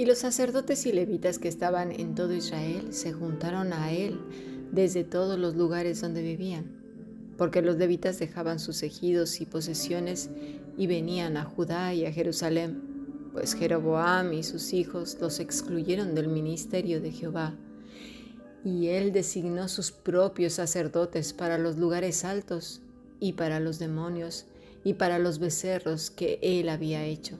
Y los sacerdotes y levitas que estaban en todo Israel se juntaron a él desde todos los lugares donde vivían, porque los levitas dejaban sus ejidos y posesiones y venían a Judá y a Jerusalén, pues Jeroboam y sus hijos los excluyeron del ministerio de Jehová. Y él designó sus propios sacerdotes para los lugares altos y para los demonios y para los becerros que él había hecho.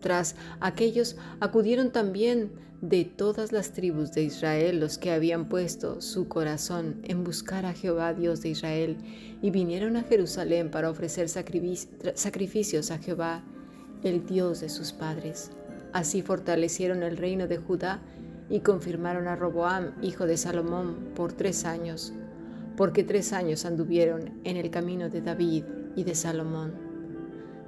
Tras aquellos acudieron también de todas las tribus de Israel los que habían puesto su corazón en buscar a Jehová Dios de Israel y vinieron a Jerusalén para ofrecer sacrificios a Jehová, el Dios de sus padres. Así fortalecieron el reino de Judá y confirmaron a Roboam, hijo de Salomón, por tres años, porque tres años anduvieron en el camino de David y de Salomón.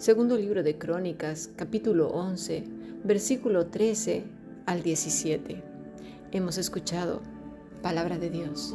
Segundo libro de Crónicas, capítulo 11, versículo 13 al 17. Hemos escuchado palabra de Dios.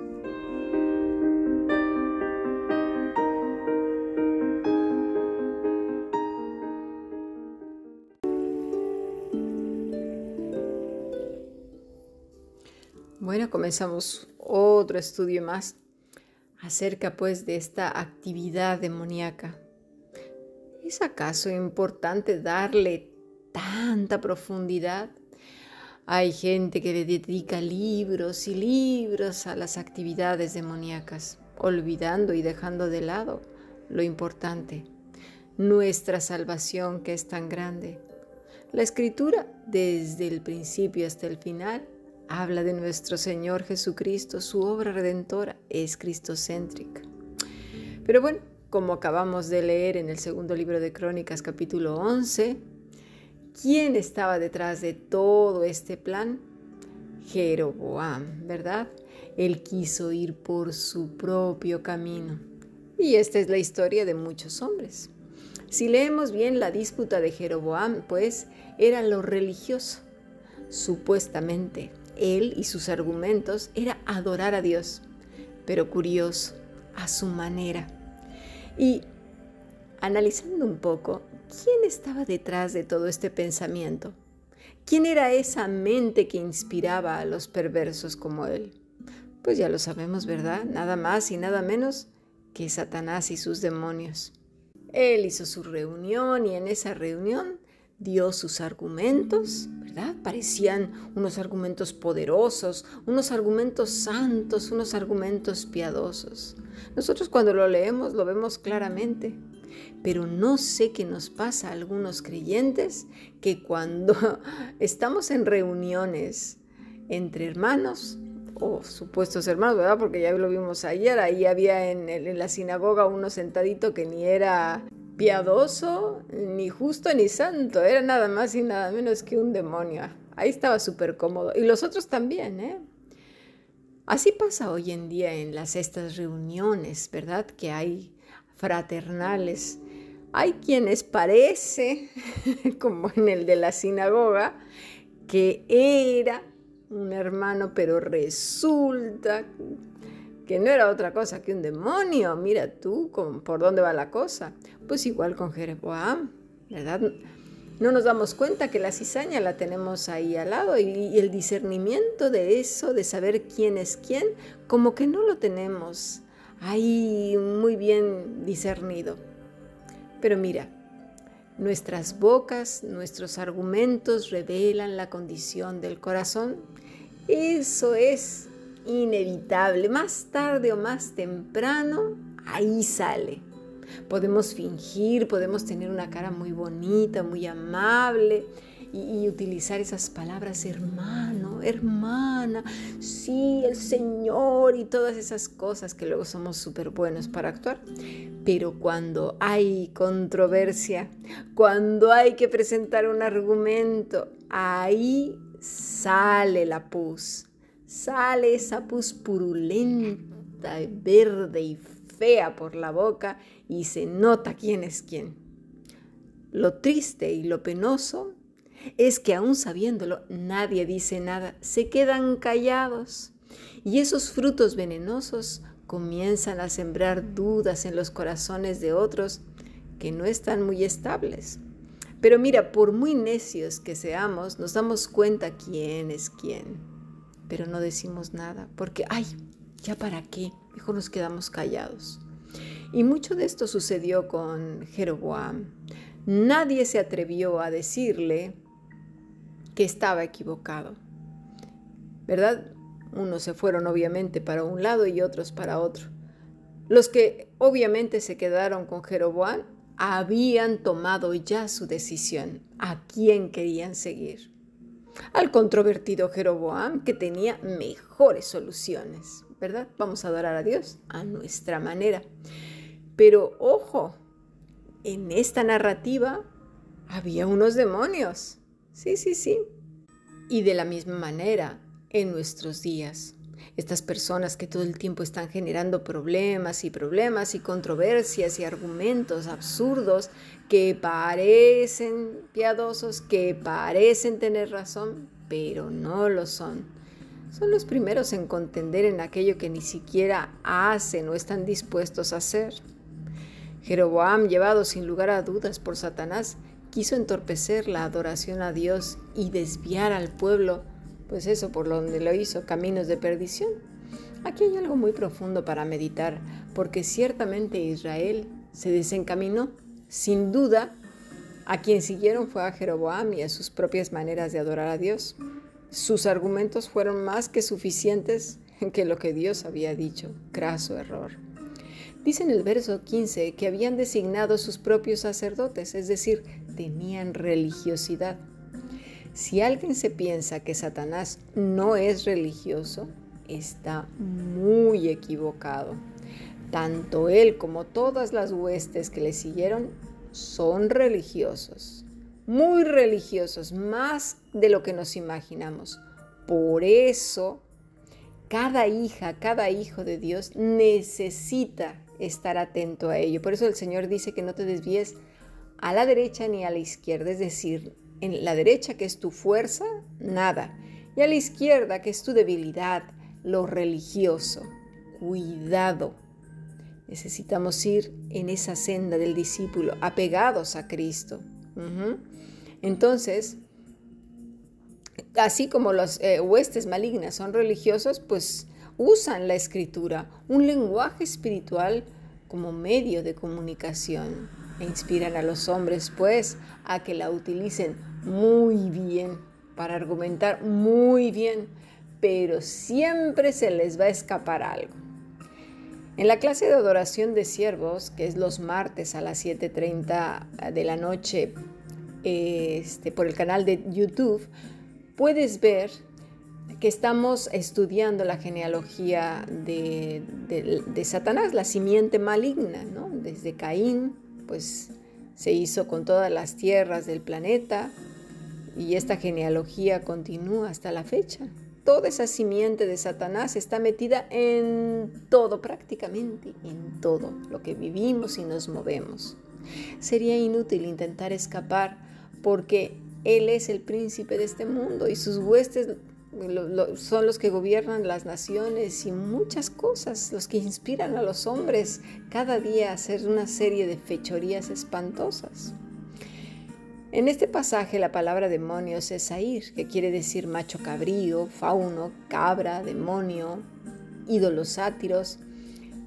Comenzamos otro estudio más acerca pues de esta actividad demoníaca. ¿Es acaso importante darle tanta profundidad? Hay gente que le dedica libros y libros a las actividades demoníacas, olvidando y dejando de lado lo importante, nuestra salvación que es tan grande. La escritura, desde el principio hasta el final, habla de nuestro Señor Jesucristo, su obra redentora es cristocéntrica. Pero bueno, como acabamos de leer en el segundo libro de Crónicas capítulo 11, ¿quién estaba detrás de todo este plan? Jeroboam, ¿verdad? Él quiso ir por su propio camino. Y esta es la historia de muchos hombres. Si leemos bien la disputa de Jeroboam, pues era lo religioso, supuestamente él y sus argumentos era adorar a Dios, pero curioso, a su manera. Y analizando un poco, ¿quién estaba detrás de todo este pensamiento? ¿Quién era esa mente que inspiraba a los perversos como él? Pues ya lo sabemos, ¿verdad? Nada más y nada menos que Satanás y sus demonios. Él hizo su reunión y en esa reunión dio sus argumentos, ¿verdad? Parecían unos argumentos poderosos, unos argumentos santos, unos argumentos piadosos. Nosotros cuando lo leemos lo vemos claramente, pero no sé qué nos pasa a algunos creyentes que cuando estamos en reuniones entre hermanos, o supuestos hermanos, ¿verdad? Porque ya lo vimos ayer, ahí había en, en la sinagoga uno sentadito que ni era piadoso, ni justo, ni santo. Era nada más y nada menos que un demonio. Ahí estaba súper cómodo. Y los otros también, ¿eh? Así pasa hoy en día en las estas reuniones, ¿verdad? Que hay fraternales. Hay quienes parece, como en el de la sinagoga, que era un hermano, pero resulta que no era otra cosa que un demonio. Mira tú por dónde va la cosa. Pues igual con Jeroboam, ¿verdad? No nos damos cuenta que la cizaña la tenemos ahí al lado y, y el discernimiento de eso, de saber quién es quién, como que no lo tenemos ahí muy bien discernido. Pero mira, nuestras bocas, nuestros argumentos revelan la condición del corazón. Eso es inevitable, más tarde o más temprano, ahí sale. Podemos fingir, podemos tener una cara muy bonita, muy amable y, utilizar esas palabras hermano, hermana, sí, el Señor y todas esas cosas que luego somos súper buenos para actuar. Pero cuando hay controversia, cuando hay que presentar un argumento, ahí sale la pus, sale esa pus purulenta, verde y fea por la boca y se nota quién es quién. Lo triste y lo penoso es que aún sabiéndolo nadie dice nada, se quedan callados y esos frutos venenosos comienzan a sembrar dudas en los corazones de otros que no están muy estables. Pero mira, por muy necios que seamos, nos damos cuenta quién es quién, pero no decimos nada, porque, ay, ya para qué, mejor nos quedamos callados. Y mucho de esto sucedió con Jeroboam. Nadie se atrevió a decirle que estaba equivocado. ¿Verdad? Unos se fueron obviamente para un lado y otros para otro. Los que obviamente se quedaron con Jeroboam habían tomado ya su decisión a quién querían seguir. Al controvertido Jeroboam que tenía mejores soluciones, ¿verdad? Vamos a adorar a Dios a nuestra manera. Pero ojo, en esta narrativa había unos demonios. Sí, sí, sí. Y de la misma manera, en nuestros días, estas personas que todo el tiempo están generando problemas y problemas y controversias y argumentos absurdos que parecen piadosos, que parecen tener razón, pero no lo son. Son los primeros en contender en aquello que ni siquiera hacen o están dispuestos a hacer. Jeroboam, llevado sin lugar a dudas por Satanás, quiso entorpecer la adoración a Dios y desviar al pueblo, pues eso por donde lo hizo, caminos de perdición. Aquí hay algo muy profundo para meditar, porque ciertamente Israel se desencaminó. Sin duda, a quien siguieron fue a Jeroboam y a sus propias maneras de adorar a Dios. Sus argumentos fueron más que suficientes en que lo que Dios había dicho. Craso error. Dice en el verso 15 que habían designado sus propios sacerdotes, es decir, tenían religiosidad. Si alguien se piensa que Satanás no es religioso, está muy equivocado. Tanto él como todas las huestes que le siguieron son religiosos, muy religiosos, más de lo que nos imaginamos. Por eso, cada hija, cada hijo de Dios necesita estar atento a ello. Por eso el Señor dice que no te desvíes a la derecha ni a la izquierda, es decir, en la derecha que es tu fuerza, nada, y a la izquierda que es tu debilidad, lo religioso. Cuidado. Necesitamos ir en esa senda del discípulo, apegados a Cristo. Entonces, así como los eh, huestes malignas son religiosos, pues usan la escritura, un lenguaje espiritual como medio de comunicación e inspiran a los hombres pues a que la utilicen muy bien para argumentar muy bien, pero siempre se les va a escapar algo. En la clase de adoración de siervos, que es los martes a las 7.30 de la noche este, por el canal de YouTube, puedes ver que estamos estudiando la genealogía de, Satanás, la simiente maligna, ¿no? Desde Caín, pues se hizo con todas las tierras del planeta y esta genealogía continúa hasta la fecha. Toda esa simiente de Satanás está metida en todo, prácticamente en todo lo que vivimos y nos movemos. Sería inútil intentar escapar porque Él es el príncipe de este mundo y sus huestes son los que gobiernan las naciones y muchas cosas, los que inspiran a los hombres cada día a hacer una serie de fechorías espantosas. En este pasaje la palabra demonios es air, que quiere decir macho cabrío, fauno, cabra, demonio, ídolos sátiros.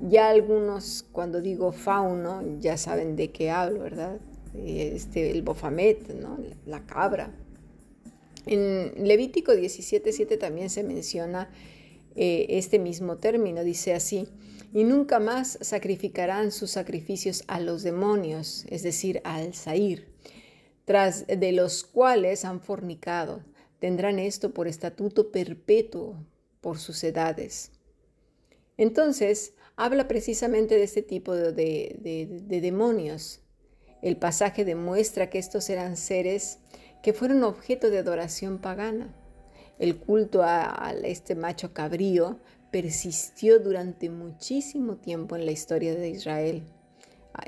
Ya algunos cuando digo fauno ya saben de qué hablo, ¿verdad? Este, el bofamet, ¿no? la cabra, en Levítico 17.7 también se menciona eh, este mismo término, dice así, y nunca más sacrificarán sus sacrificios a los demonios, es decir, al Zair. Tras de los cuales han fornicado, tendrán esto por estatuto perpetuo por sus edades. Entonces, habla precisamente de este tipo de, demonios. El pasaje demuestra que estos eran seres que fueron objeto de adoración pagana. El culto a, a este macho cabrío persistió durante muchísimo tiempo en la historia de Israel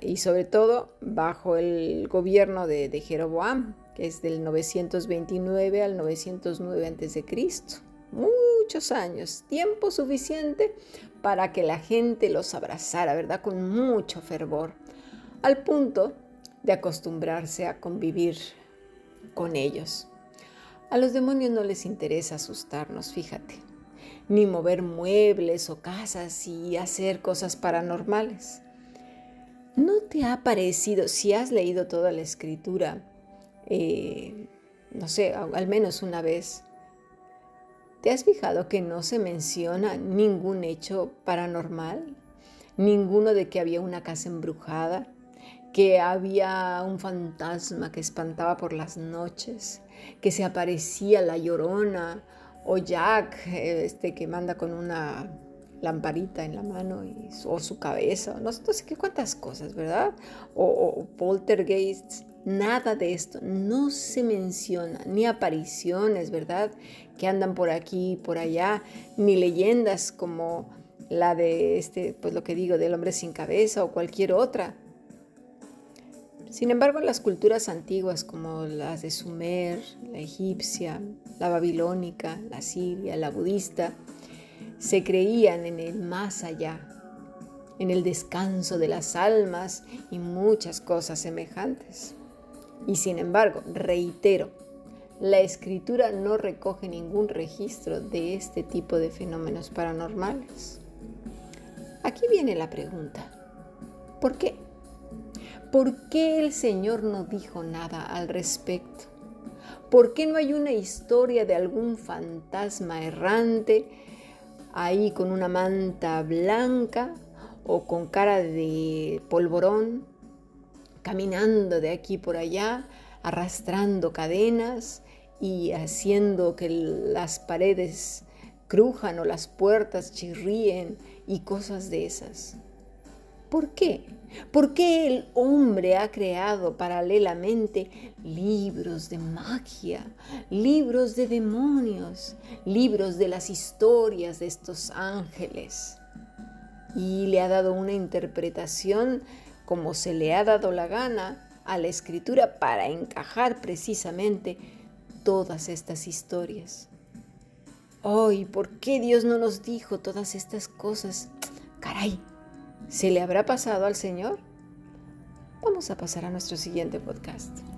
y sobre todo bajo el gobierno de, Jeroboam, que es del 929 al 909 a.C. Muchos años, tiempo suficiente para que la gente los abrazara, ¿verdad? Con mucho fervor, al punto de acostumbrarse a convivir con ellos. A los demonios no les interesa asustarnos, fíjate, ni mover muebles o casas y hacer cosas paranormales. ¿No te ha parecido, si has leído toda la escritura, eh, no sé, al menos una vez, ¿te has fijado que no se menciona ningún hecho paranormal? Ninguno de que había una casa embrujada, que había un fantasma que espantaba por las noches, que se aparecía la llorona o Jack, este que manda con una lamparita en la mano y, o su cabeza, no, sé qué cuántas cosas, ¿verdad? O, o poltergeists, nada de esto, no se menciona, ni apariciones, ¿verdad? Que andan por aquí y por allá, ni leyendas como la de este, pues lo que digo, del hombre sin cabeza o cualquier otra. Sin embargo, las culturas antiguas como las de Sumer, la egipcia, la babilónica, la siria, la budista, se creían en el más allá, en el descanso de las almas y muchas cosas semejantes. Y sin embargo, reitero, la escritura no recoge ningún registro de este tipo de fenómenos paranormales. Aquí viene la pregunta. ¿Por qué? ¿Por qué el Señor no dijo nada al respecto? ¿Por qué no hay una historia de algún fantasma errante ahí con una manta blanca o con cara de polvorón, caminando de aquí por allá, arrastrando cadenas y haciendo que las paredes crujan o las puertas chirríen y cosas de esas. ¿Por qué? ¿Por qué el hombre ha creado paralelamente libros de magia, libros de demonios, libros de las historias de estos ángeles? Y le ha dado una interpretación como se le ha dado la gana a la escritura para encajar precisamente todas estas historias. Hoy, ¿por qué Dios no nos dijo todas estas cosas? Caray, ¿Se le habrá pasado al Señor? Vamos a pasar a nuestro siguiente podcast.